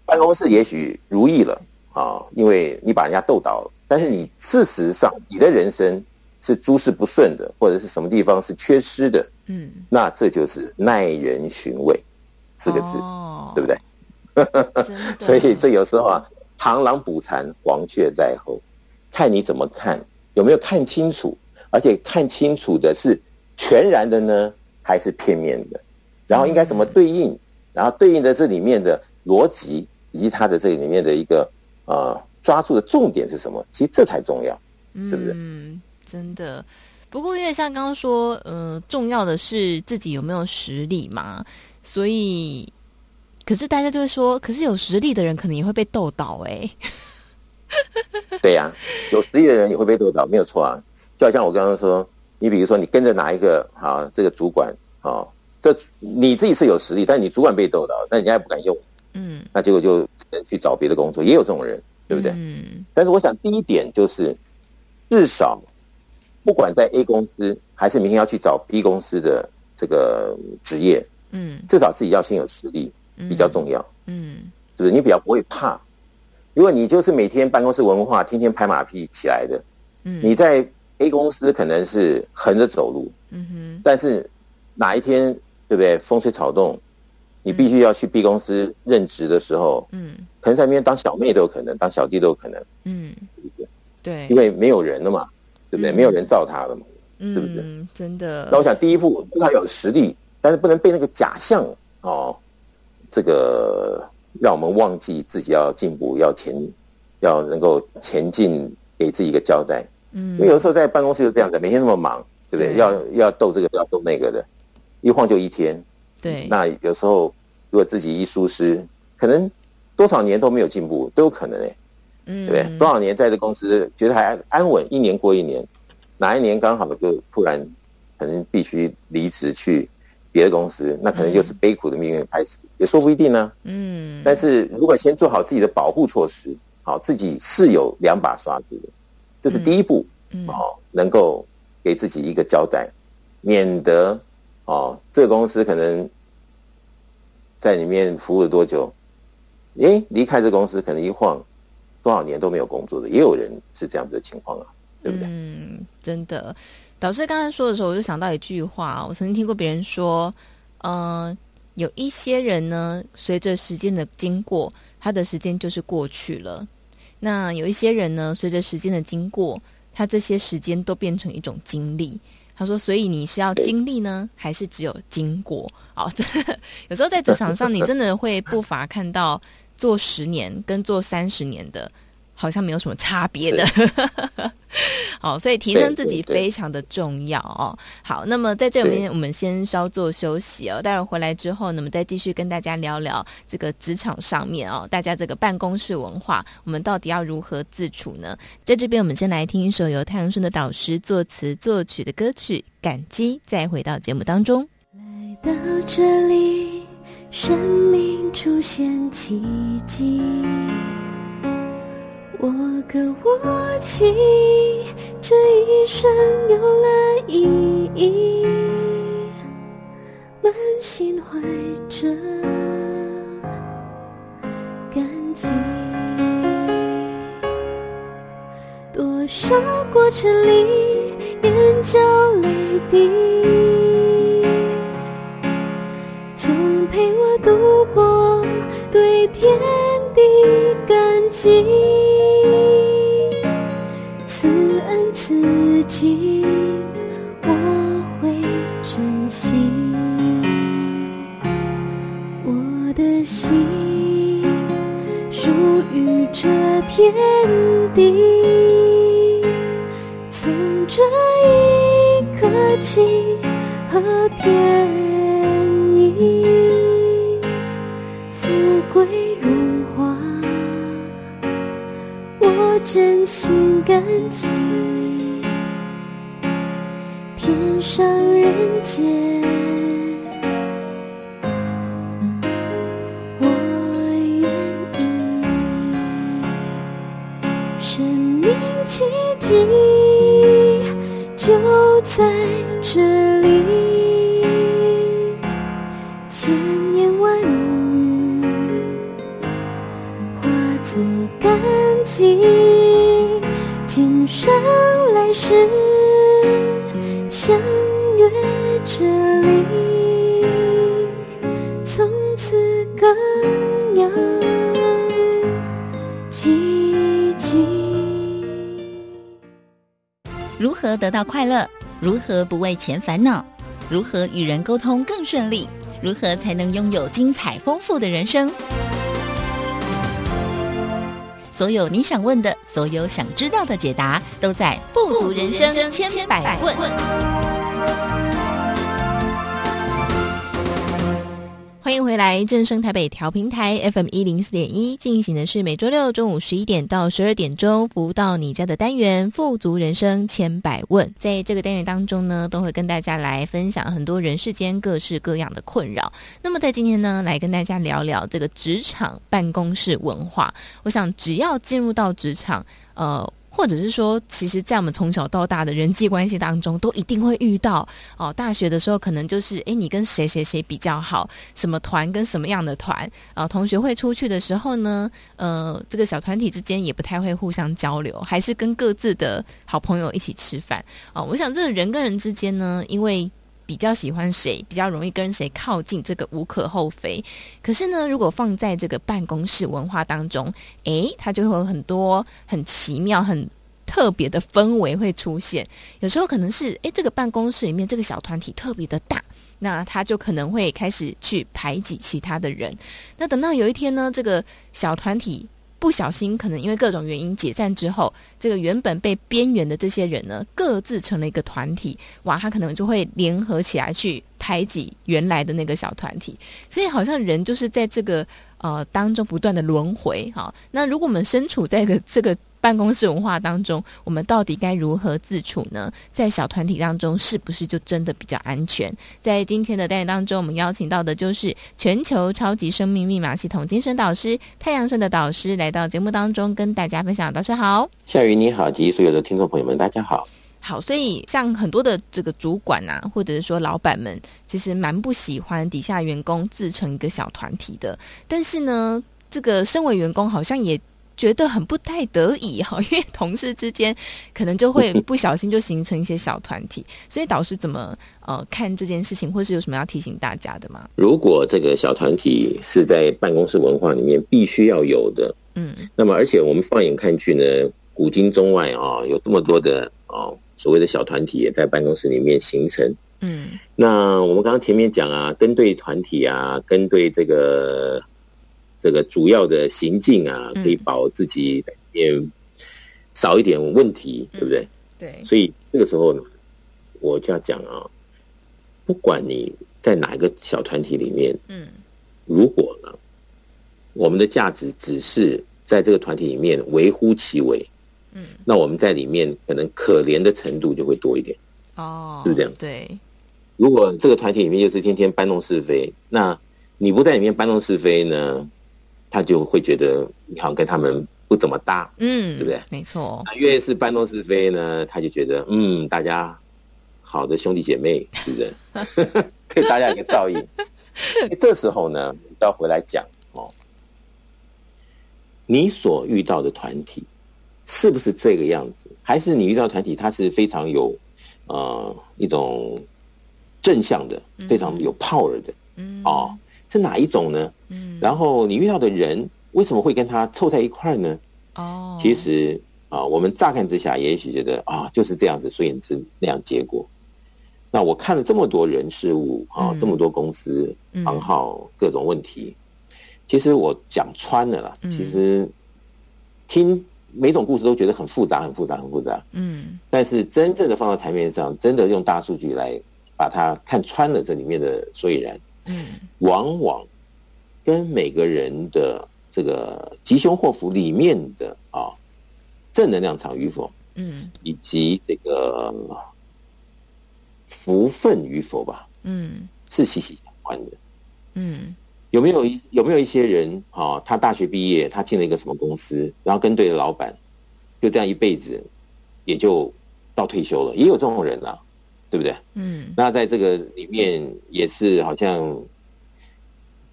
Speaker 5: 办公室也许如意了啊，因为你把人家逗倒了，但是你事实上你的人生是诸事不顺的，或者是什么地方是缺失的，嗯，那这就是耐人寻味。四个字，哦、对不对？所以这有时候啊，螳螂捕蝉，黄雀在后，看你怎么看，有没有看清楚？而且看清楚的是全然的呢，还是片面的？然后应该怎么对应？然后对应的这里面的逻辑，以及它的这里面的一个呃抓住的重点是什么？其实这才重要，是不是？
Speaker 1: 嗯，真的。不过因为像刚刚说，呃，重要的是自己有没有实力嘛。所以，可是大家就会说，可是有实力的人可能也会被斗倒哎。
Speaker 5: 对呀、啊，有实力的人也会被斗倒，没有错啊。就好像我刚刚说，你比如说你跟着哪一个啊，这个主管啊，这你自己是有实力，但你主管被斗倒，那人家也不敢用。嗯，那结果就只能去找别的工作，也有这种人，对不对？嗯。但是我想第一点就是，至少不管在 A 公司，还是明天要去找 B 公司的这个职业。嗯，至少自己要先有实力，比较重要。嗯，是不是？你比较不会怕。如果你就是每天办公室文化，天天拍马屁起来的，嗯，你在 A 公司可能是横着走路，嗯哼，但是哪一天对不对？风吹草动，你必须要去 B 公司任职的时候，嗯，可能在那边当小妹都有可能，当小弟都有可能，嗯，对，因为没有人了嘛，对不对？没有人罩他了嘛，是不是？
Speaker 1: 嗯，真的。
Speaker 5: 那我想第一步至少有实力。但是不能被那个假象哦，这个让我们忘记自己要进步，要前，要能够前进，给自己一个交代。嗯，因为有时候在办公室就这样子，每天那么忙，对不对？对要要斗这个，要斗那个的，一晃就一天。对，那有时候如果自己一疏失，可能多少年都没有进步，都有可能哎，嗯，对不对？多少年在这公司觉得还安安稳，一年过一年，哪一年刚好就突然可能必须离职去。别的公司，那可能就是悲苦的命运开始，嗯、也说不一定呢、啊。嗯，但是如果先做好自己的保护措施，好，自己是有两把刷子的，这是第一步。嗯，好，能够给自己一个交代，免得哦，这个公司可能在里面服务了多久，诶，离开这公司可能一晃多少年都没有工作的，也有人是这样子的情况啊，对不对？
Speaker 1: 嗯，真的。导师刚才说的时候，我就想到一句话。我曾经听过别人说，嗯、呃，有一些人呢，随着时间的经过，他的时间就是过去了；那有一些人呢，随着时间的经过，他这些时间都变成一种经历。他说：“所以你是要经历呢，还是只有经过？哦，有时候在职场上，你真的会不乏看到做十年跟做三十年的。”好像没有什么差别的，好，所以提升自己非常的重要哦。好，那么在这里面我们先稍作休息哦，待会儿回来之后，那么再继续跟大家聊聊这个职场上面哦，大家这个办公室文化，我们到底要如何自处呢？在这边，我们先来听一首由太阳盛德导师作词作曲的歌曲《感激》，再回到节目当中。
Speaker 2: 来到这里，生命出现奇迹。我歌我泣，这一生有了意义，满心怀着感激。多少过程里，眼角泪滴，总陪我度过，对天地感激。我会珍惜我的心，属于这天地。从这一刻起，和天感激。天上人间，我愿意。生命奇迹就在
Speaker 4: 这到快乐？如何不为钱烦恼？如何与人沟通更顺利？如何才能拥有精彩丰富的人生？所有你想问的，所有想知道的解答，都在《富足人生千百问》。
Speaker 1: 欢迎回来，正声台北调频台 FM 一零四点一，进行的是每周六中午十一点到十二点钟服务到你家的单元《富足人生千百问》。在这个单元当中呢，都会跟大家来分享很多人世间各式各样的困扰。那么在今天呢，来跟大家聊聊这个职场办公室文化。我想，只要进入到职场，呃。或者是说，其实，在我们从小到大的人际关系当中，都一定会遇到哦。大学的时候，可能就是，诶，你跟谁谁谁比较好？什么团跟什么样的团？啊，同学会出去的时候呢，呃，这个小团体之间也不太会互相交流，还是跟各自的好朋友一起吃饭啊。我想，这个人跟人之间呢，因为比较喜欢谁，比较容易跟谁靠近，这个无可厚非。可是呢，如果放在这个办公室文化当中，诶，它就会有很多很奇妙、很特别的氛围会出现。有时候可能是，诶，这个办公室里面这个小团体特别的大，那他就可能会开始去排挤其他的人。那等到有一天呢，这个小团体。不小心，可能因为各种原因解散之后，这个原本被边缘的这些人呢，各自成了一个团体。哇，他可能就会联合起来去排挤原来的那个小团体。所以，好像人就是在这个呃当中不断的轮回。好，那如果我们身处在这个这个。办公室文化当中，我们到底该如何自处呢？在小团体当中，是不是就真的比较安全？在今天的单元当中，我们邀请到的就是全球超级生命密码系统精神导师太阳盛的导师来到节目当中，跟大家分享。导师好，
Speaker 5: 夏雨你好，及所有的听众朋友们，大家好。
Speaker 1: 好，所以像很多的这个主管啊，或者是说老板们，其实蛮不喜欢底下员工自成一个小团体的。但是呢，这个身为员工，好像也。觉得很不太得已哈，因为同事之间可能就会 不小心就形成一些小团体，所以导师怎么呃看这件事情，或是有什么要提醒大家的吗？
Speaker 5: 如果这个小团体是在办公室文化里面必须要有的，嗯，那么而且我们放眼看去呢，古今中外啊，有这么多的啊所谓的小团体也在办公室里面形成。
Speaker 1: 嗯，
Speaker 5: 那我们刚刚前面讲啊，跟对团体啊，跟对这个这个主要的行径啊，可以保自己在里面少一点问题，嗯、对不对？
Speaker 1: 对。
Speaker 5: 所以这个时候呢，我就要讲啊，不管你在哪一个小团体里面，
Speaker 1: 嗯，
Speaker 5: 如果呢，我们的价值只是在这个团体里面微乎其微，
Speaker 1: 嗯，
Speaker 5: 那我们在里面可能可怜的程度就会多一点。
Speaker 1: 哦，
Speaker 5: 是不是这样？
Speaker 1: 对。
Speaker 5: 如果这个团体里面就是天天搬弄是非，那你不在里面搬弄是非呢，他就会觉得你好像跟他们不怎么搭，
Speaker 1: 嗯，
Speaker 5: 对不对？
Speaker 1: 没错。
Speaker 5: 那越是搬弄是非呢，他就觉得嗯，大家好的兄弟姐妹，是不是？给大家一个照应。这时候呢，要回来讲哦，你所遇到的团体是不是这个样子？还是你遇到的团体，它是非常有呃一种。正向的，非常有 power 的，
Speaker 1: 嗯，
Speaker 5: 哦，是哪一种呢？
Speaker 1: 嗯，
Speaker 5: 然后你遇到的人为什么会跟他凑在一块呢？
Speaker 1: 哦，
Speaker 5: 其实啊，我们乍看之下也许觉得啊，就是这样子，所以是那样结果。那我看了这么多人事物啊，这么多公司行号各种问题，其实我讲穿了啦，其实听每种故事都觉得很复杂，很复杂，很复杂。
Speaker 1: 嗯，
Speaker 5: 但是真正的放到台面上，真的用大数据来。把它看穿了，这里面的所以然，
Speaker 1: 嗯，
Speaker 5: 往往跟每个人的这个吉凶祸福里面的啊正能量场与否，
Speaker 1: 嗯，
Speaker 5: 以及这个福分与否吧，
Speaker 1: 嗯，
Speaker 5: 是息息相关的，
Speaker 1: 嗯，
Speaker 5: 有没有一有没有一些人啊，他大学毕业，他进了一个什么公司，然后跟对了老板，就这样一辈子也就到退休了，也有这种人啊。对不对？
Speaker 1: 嗯，
Speaker 5: 那在这个里面也是好像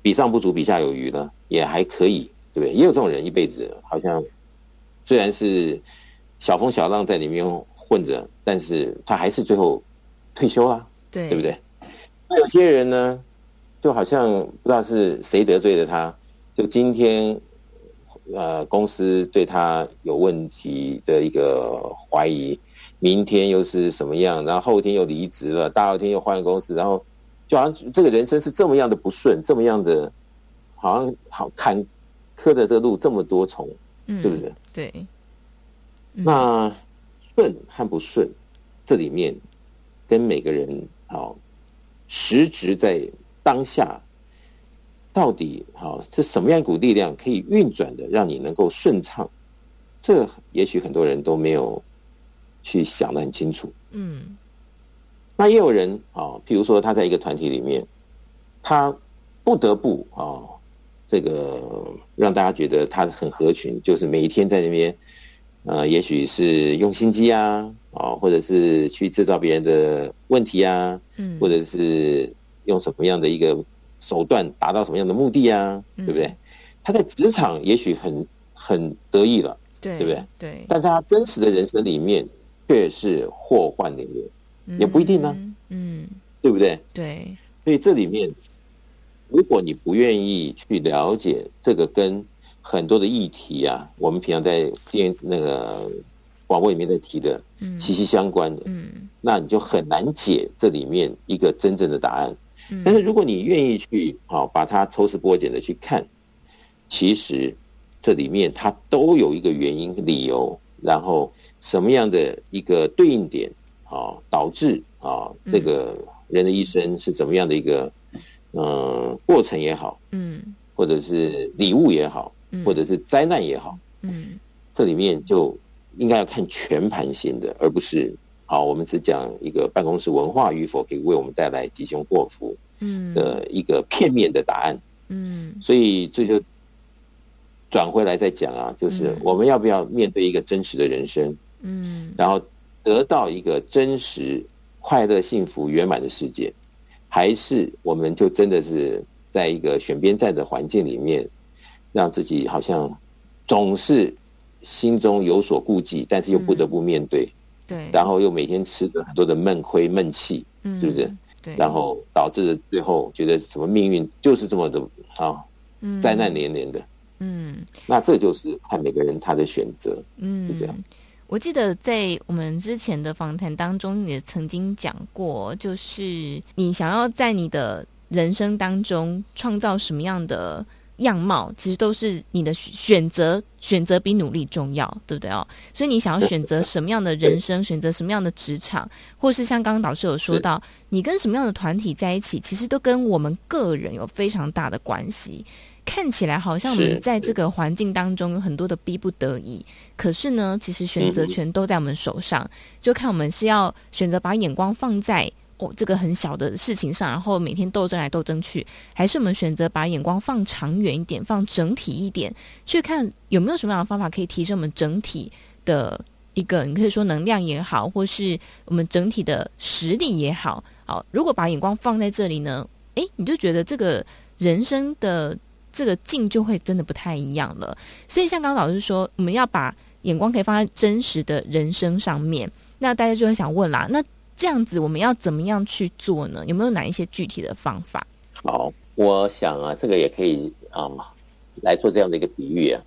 Speaker 5: 比上不足，比下有余呢，也还可以，对不对？也有这种人一辈子好像虽然是小风小浪在里面混着，但是他还是最后退休了，
Speaker 1: 对，
Speaker 5: 对不对？那有些人呢，就好像不知道是谁得罪了他，就今天呃公司对他有问题的一个怀疑。明天又是什么样？然后后天又离职了，大后天又换公司，然后就好像这个人生是这么样的不顺，这么样的，好像好坎坷的这个路这么多重，
Speaker 1: 嗯，
Speaker 5: 是不是？
Speaker 1: 对。
Speaker 5: 嗯、那顺和不顺，这里面跟每个人好实质在当下，到底好是什么样一股力量可以运转的，让你能够顺畅？这也许很多人都没有。去想得很清楚，
Speaker 1: 嗯，
Speaker 5: 那也有人啊，譬如说他在一个团体里面，他不得不啊，这个让大家觉得他很合群，就是每一天在那边，呃，也许是用心机啊，啊，或者是去制造别人的问题啊，
Speaker 1: 嗯，或
Speaker 5: 者是用什么样的一个手段达到什么样的目的啊，对不对？他在职场也许很很得意了，
Speaker 1: 对，
Speaker 5: 对不对？
Speaker 1: 对，
Speaker 5: 但他真实的人生里面。却是祸患里面，也不一定呢，
Speaker 1: 嗯，
Speaker 5: 对不对？
Speaker 1: 对，
Speaker 5: 所以这里面，如果你不愿意去了解这个跟很多的议题啊，我们平常在电那个广播里面在提的，嗯息息相关的，
Speaker 1: 嗯，
Speaker 5: 那你就很难解这里面一个真正的答案。但是如果你愿意去好把它抽丝剥茧的去看，其实这里面它都有一个原因理由，然后。什么样的一个对应点啊，导致啊这个人的一生是怎么样的一个嗯过程也好，
Speaker 1: 嗯，
Speaker 5: 或者是礼物也好，或者是灾难也好，
Speaker 1: 嗯，
Speaker 5: 这里面就应该要看全盘性的，而不是啊我们只讲一个办公室文化与否可以为我们带来吉凶祸福，嗯。的一个片面的答案，
Speaker 1: 嗯，
Speaker 5: 所以这就转回来再讲啊，就是我们要不要面对一个真实的人生？
Speaker 1: 嗯，
Speaker 5: 然后得到一个真实、快乐、幸福、圆满的世界，还是我们就真的是在一个选边站的环境里面，让自己好像总是心中有所顾忌，但是又不得不面对，
Speaker 1: 对，
Speaker 5: 然后又每天吃着很多的闷亏闷气，
Speaker 1: 嗯，
Speaker 5: 是不是？
Speaker 1: 对，
Speaker 5: 然后导致最后觉得什么命运就是这么的啊，灾难连连的，
Speaker 1: 嗯，
Speaker 5: 那这就是看每个人他的选择，
Speaker 1: 嗯，
Speaker 5: 是这样。
Speaker 1: 我记得在我们之前的访谈当中，也曾经讲过，就是你想要在你的人生当中创造什么样的样貌，其实都是你的选择，选择比努力重要，对不对哦？所以你想要选择什么样的人生，选择什么样的职场，或是像刚刚导师有说到，你跟什么样的团体在一起，其实都跟我们个人有非常大的关系。看起来好像我们在这个环境当中有很多的逼不得已，可是呢，其实选择权都在我们手上，就看我们是要选择把眼光放在。哦，这个很小的事情上，然后每天斗争来斗争去，还是我们选择把眼光放长远一点，放整体一点，去看有没有什么样的方法可以提升我们整体的一个，你可以说能量也好，或是我们整体的实力也好。好，如果把眼光放在这里呢，诶，你就觉得这个人生的这个境就会真的不太一样了。所以，像刚刚老师说，我们要把眼光可以放在真实的人生上面，那大家就会想问啦，那。这样子，我们要怎么样去做呢？有没有哪一些具体的方法？
Speaker 5: 好，我想啊，这个也可以啊、来做这样的一个比喻啊，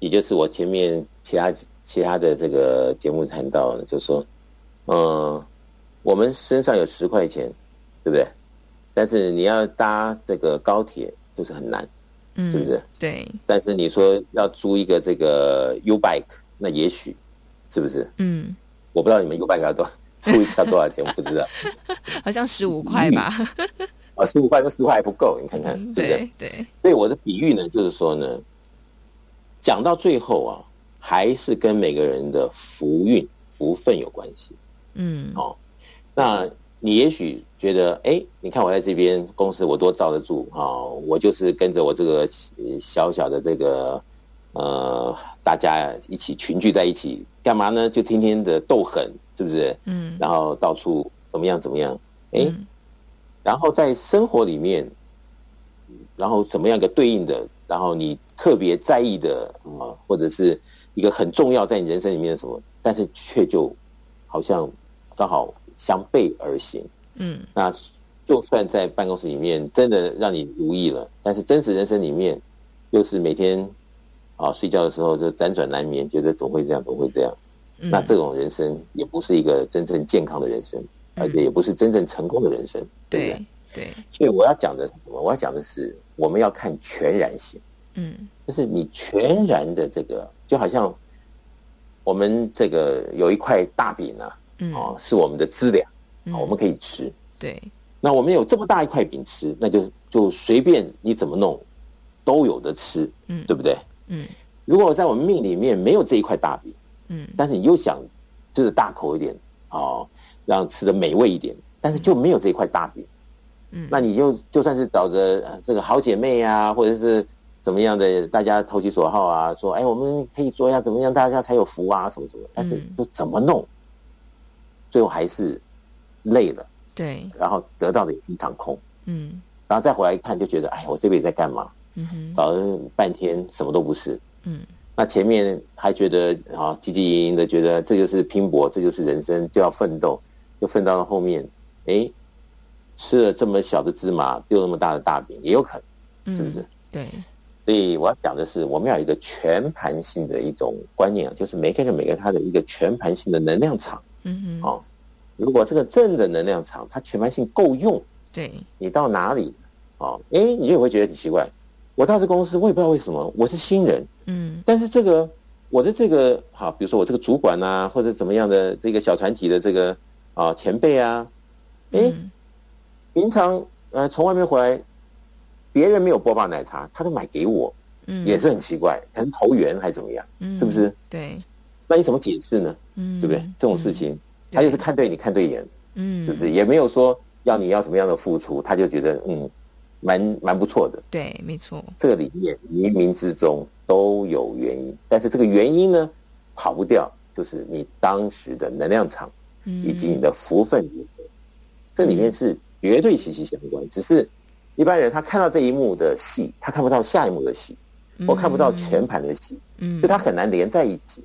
Speaker 5: 也就是我前面其他其他的这个节目谈到的，就说，嗯，我们身上有十块钱，对不对？但是你要搭这个高铁就是很难，嗯，是不是？
Speaker 1: 对。
Speaker 5: 但是你说要租一个这个 U bike，那也许是不是？嗯，我不知道你们 U bike 要多少。出一下多少钱？我不知道，
Speaker 1: 好像十五块吧。
Speaker 5: 啊，十五块跟十块还不够，你看看，是不是？
Speaker 1: 对对。
Speaker 5: 所以我的比喻呢，就是说呢，讲到最后啊，还是跟每个人的福运、福分有关系。嗯。哦，那你也许觉得，哎，你看我在这边公司，我多罩得住啊，哦，我就是跟着我这个小小的这个呃，大家一起群聚在一起，干嘛呢？就天天的斗狠。是不是？嗯，然后到处怎么样怎么样？哎、嗯，然后在生活里面，然后怎么样一个对应的，然后你特别在意的啊，或者是一个很重要在你人生里面的什么，但是却就好像刚好相背而行。嗯，那就算在办公室里面真的让你如意了，但是真实人生里面又是每天啊睡觉的时候就辗转难眠，觉得总会这样，总会这样。那这种人生也不是一个真正健康的人生，嗯、而且也不是真正成功的人生，对不对？对。所以我要讲的是什么？我要讲的是，我们要看全然性。嗯，就是你全然的这个，就好像我们这个有一块大饼啊，嗯，哦，是我们的资粮，嗯，我们可以吃。对。那我们有这么大一块饼吃，那就就随便你怎么弄，都有的吃，嗯，对不对？嗯。如果在我们命里面没有这一块大饼，嗯，但是你又想，就是大口一点哦，让吃的美味一点，但是就没有这一块大饼，嗯，那你就就算是找着这个好姐妹啊，或者是怎么样的，大家投其所好啊，说哎，我们可以做一下，怎么样大家才有福啊，什么什么，但是就怎么弄，最后还是累了，对，然后得到的也是一场空，嗯，然后再回来一看，就觉得哎，我这辈子在干嘛？嗯哼，搞了半天什么都不是，嗯。那前面还觉得啊，汲汲营营的，觉得这就是拼搏，这就是人生，就要奋斗，就奋斗到后面，哎，吃了这么小的芝麻，丢那么大的大饼，也有可能，是不是？嗯、对。所以我要讲的是，我们要有一个全盘性的一种观念啊，就是每个人每个人他的一个全盘性的能量场。嗯哼。哦，如果这个正的能量场它全盘性够用，对，你到哪里，哦，哎，你也会觉得很奇怪。我到这公司，我也不知道为什么，我是新人。嗯，但是这个我的这个好，比如说我这个主管啊，或者怎么样的这个小团体的这个啊前辈啊，哎、嗯，平常呃从外面回来，别人没有波霸奶茶，他都买给我，嗯，也是很奇怪，可能投缘还怎么样，嗯，是不是？对，那你怎么解释呢？嗯，对不对？这种事情，他就是看对你看对眼，嗯，是不是？也没有说要你要什么样的付出，他就觉得嗯，蛮蛮不错的。对，没错，这个里面冥冥之中。都有原因，但是这个原因呢，跑不掉，就是你当时的能量场，嗯以及你的福分如何，嗯，这里面是绝对息息相关。只是一般人他看到这一幕的戏，他看不到下一幕的戏，我看不到全盘的戏，嗯，就他很难连在一起，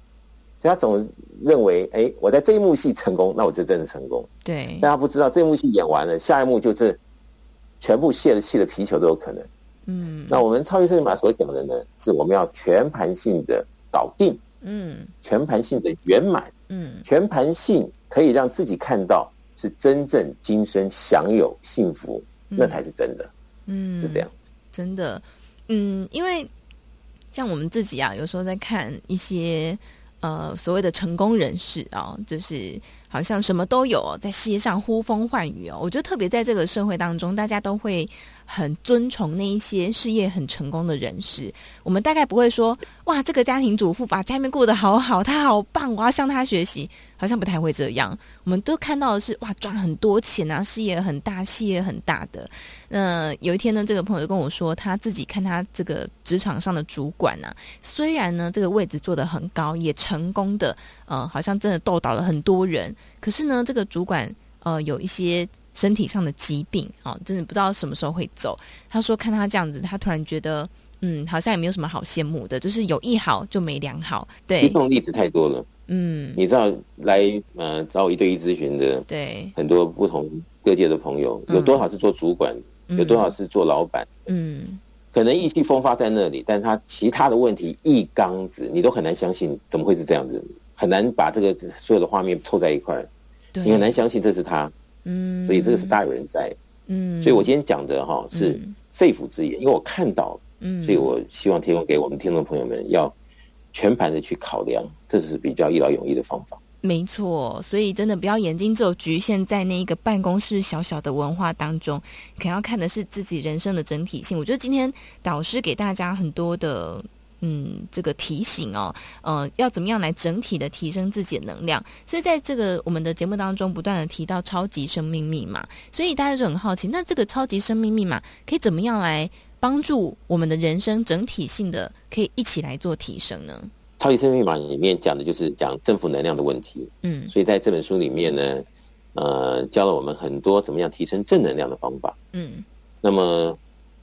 Speaker 5: 所以他总认为，哎，我在这一幕戏成功，那我就真的成功。对，但他不知道这一幕戏演完了，下一幕就是全部泄了气的皮球都有可能。嗯，那我们超级赛马所讲的呢，是我们要全盘性的搞定，嗯，全盘性的圆满，嗯，全盘性可以让自己看到是真正今生享有幸福，嗯、那才是真的。嗯，是这样子，
Speaker 1: 真的。嗯，因为像我们自己啊，有时候在看一些呃所谓的成功人士啊，就是好像什么都有，在事业上呼风唤雨哦。我觉得特别在这个社会当中，大家都会。很尊崇那一些事业很成功的人士，我们大概不会说哇，这个家庭主妇把家里面过得好好，他好棒，我要向他学习，好像不太会这样。我们都看到的是哇，赚很多钱啊，事业很大，事业很大的。那有一天呢，这个朋友跟我说，他自己看他这个职场上的主管啊，虽然呢这个位置做得很高，也成功的，呃，好像真的逗倒了很多人，可是呢，这个主管呃有一些。身体上的疾病，哦，真的不知道什么时候会走。他说看他这样子，他突然觉得，嗯，好像也没有什么好羡慕的，就是有一好就没两好。对，
Speaker 5: 这种例子太多了。嗯，你知道来呃找我一对一咨询的，对，很多不同各界的朋友，有多少是做主管，嗯、有多少是做老板，嗯，可能意气风发在那里，但他其他的问题一缸子，你都很难相信，怎么会是这样子？很难把这个所有的画面凑在一块，对，你很难相信这是他。嗯，所以这个是大有人在。嗯，所以我今天讲的哈是肺腑之言，因为我看到，嗯，所以我希望提供给我们听众朋友们要全盘的去考量，这是比较一劳永逸的方法。
Speaker 1: 没错，所以真的不要眼睛只有局限在那一个办公室小小的文化当中，可能要看的是自己人生的整体性。我觉得今天导师给大家很多的。嗯，这个提醒哦，呃，要怎么样来整体的提升自己的能量？所以在这个我们的节目当中，不断的提到超级生命密码，所以大家就很好奇，那这个超级生命密码可以怎么样来帮助我们的人生整体性的，可以一起来做提升呢？
Speaker 5: 超级生命密码里面讲的就是讲正负能量的问题，嗯，所以在这本书里面呢，呃，教了我们很多怎么样提升正能量的方法，嗯，那么。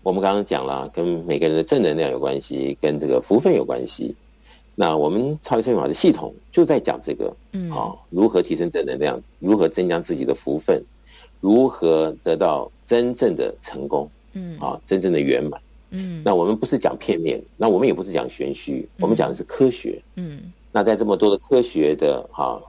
Speaker 5: 我们刚刚讲了，跟每个人的正能量有关系，跟这个福分有关系。那我们超级生命法的系统就在讲这个，嗯，好、哦，如何提升正能量，如何增加自己的福分，如何得到真正的成功，嗯，啊、哦，真正的圆满，嗯。那我们不是讲片面，那我们也不是讲玄虚，我们讲的是科学，嗯。那在这么多的科学的哈、哦，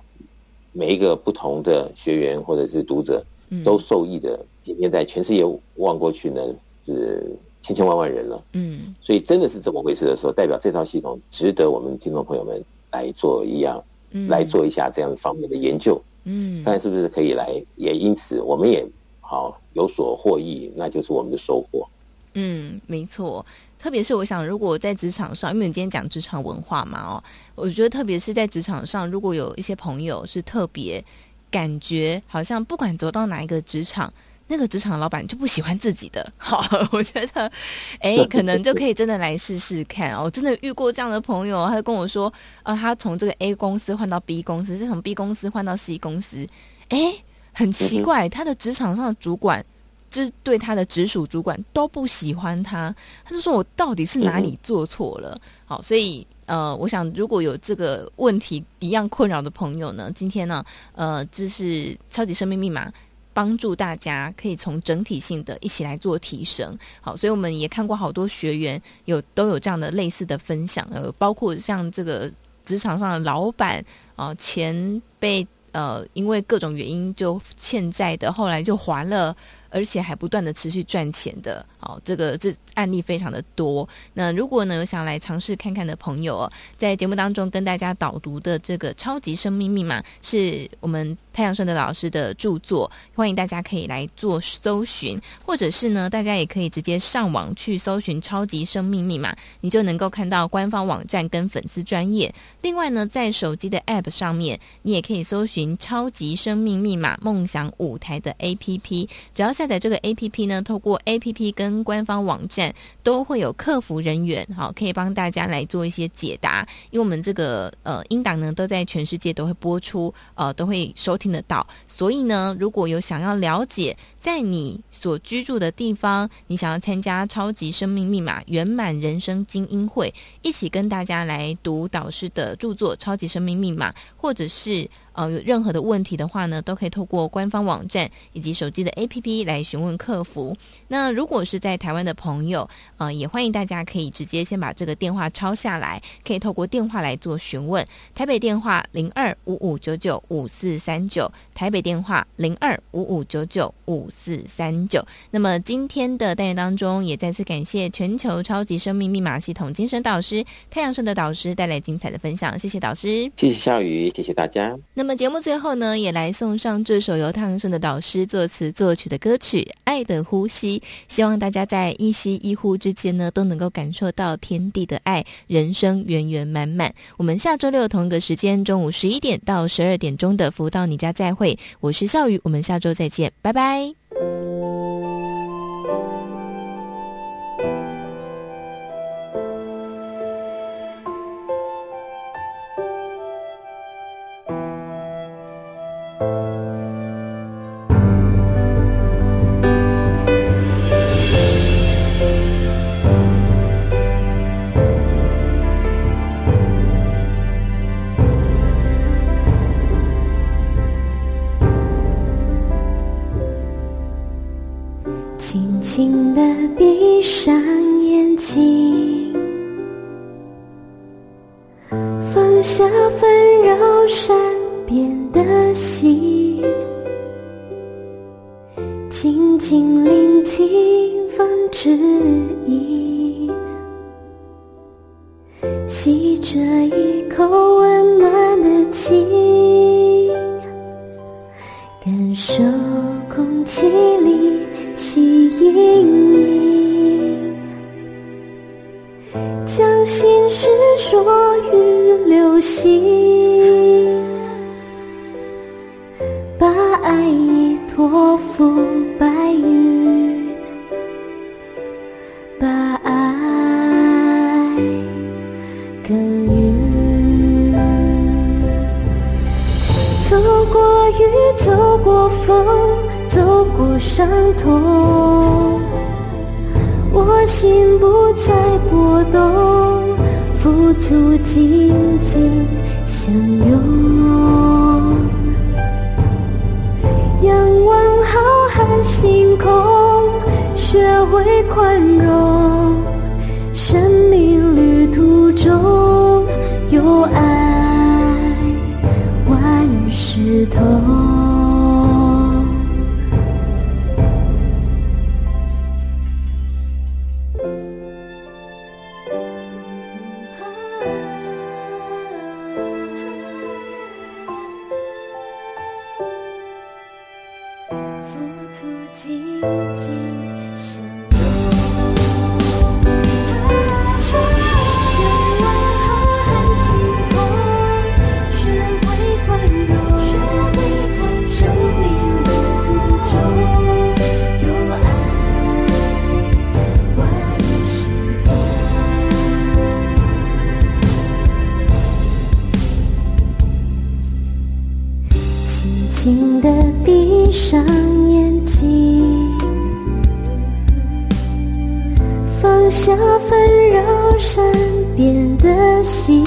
Speaker 5: 每一个不同的学员或者是读者都受益的，今天在全世界望过去呢。是千千万万人了，嗯，所以真的是这么回事的时候，代表这套系统值得我们听众朋友们来做一样，嗯，来做一下这样方面的研究，嗯，看是不是可以来，也因此我们也好有所获益，那就是我们的收获。
Speaker 1: 嗯，没错，特别是我想，如果在职场上，因为你今天讲职场文化嘛，哦，我觉得特别是在职场上，如果有一些朋友是特别感觉好像不管走到哪一个职场。那个职场老板就不喜欢自己的，好，我觉得，哎，可能就可以真的来试试看哦。我真的遇过这样的朋友，他就跟我说，呃，他从这个 A 公司换到 B 公司，再从 B 公司换到 C 公司，哎，很奇怪，他的职场上的主管，就是对他的直属主管都不喜欢他，他就说我到底是哪里做错了？好，所以呃，我想如果有这个问题一样困扰的朋友呢，今天呢，呃，这是超级生命密码。帮助大家可以从整体性的一起来做提升，好，所以我们也看过好多学员有都有这样的类似的分享，呃，包括像这个职场上的老板啊，钱被呃因为各种原因就欠债的，后来就还了。而且还不断的持续赚钱的，好，这个这案例非常的多。那如果呢有想来尝试看看的朋友哦，在节目当中跟大家导读的这个超级生命密码，是我们太阳盛德老师的著作，欢迎大家可以来做搜寻，或者是呢，大家也可以直接上网去搜寻超级生命密码，你就能够看到官方网站跟粉丝专业。另外呢，在手机的 App 上面，你也可以搜寻超级生命密码梦想舞台的 APP，只要。下载这个 APP 呢，透过 APP 跟官方网站都会有客服人员，好，可以帮大家来做一些解答。因为我们这个呃音档呢都在全世界都会播出，呃都会收听得到。所以呢，如果有想要了解
Speaker 2: 在你所居住的地方，你想要参加超级生命密码圆满人生精英会，一起跟大家来读导师的著作《超级生命密码》，或者是。呃，有任何的问题的话呢，都可以透过官方网站以及手机的 APP 来询问客服。那如果是在台湾的朋友，呃，也欢迎大家可以直接先把这个电话抄下来，可以透过电话来做询问。台北电话零二五五九九五四三九，台北电话零二五五九九五四三九。那么今天的单元当中，也再次感谢全球超级生命密码系统精神导师太阳盛的导师带来精彩的分享，谢谢导师，
Speaker 5: 谢谢笑宇，谢谢大家。
Speaker 2: 那么节目最后呢，也来送上这首由太阳盛的导师作词作曲的歌曲《爱的呼吸》，希望大家在一吸一呼之间呢，都能够感受到天地的爱，人生圆圆满满。我们下周六同一个时间，中午十一点到十二点钟的《福到你家》再会。我是笑宇，我们下周再见，拜拜。うん。轻轻地闭上眼睛，放下纷扰心。闭上眼睛放下纷扰善变的心。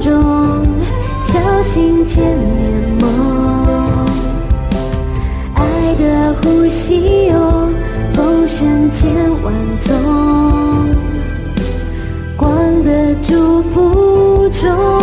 Speaker 2: 中敲醒千年梦爱的呼吸哦风声千万种光的祝福中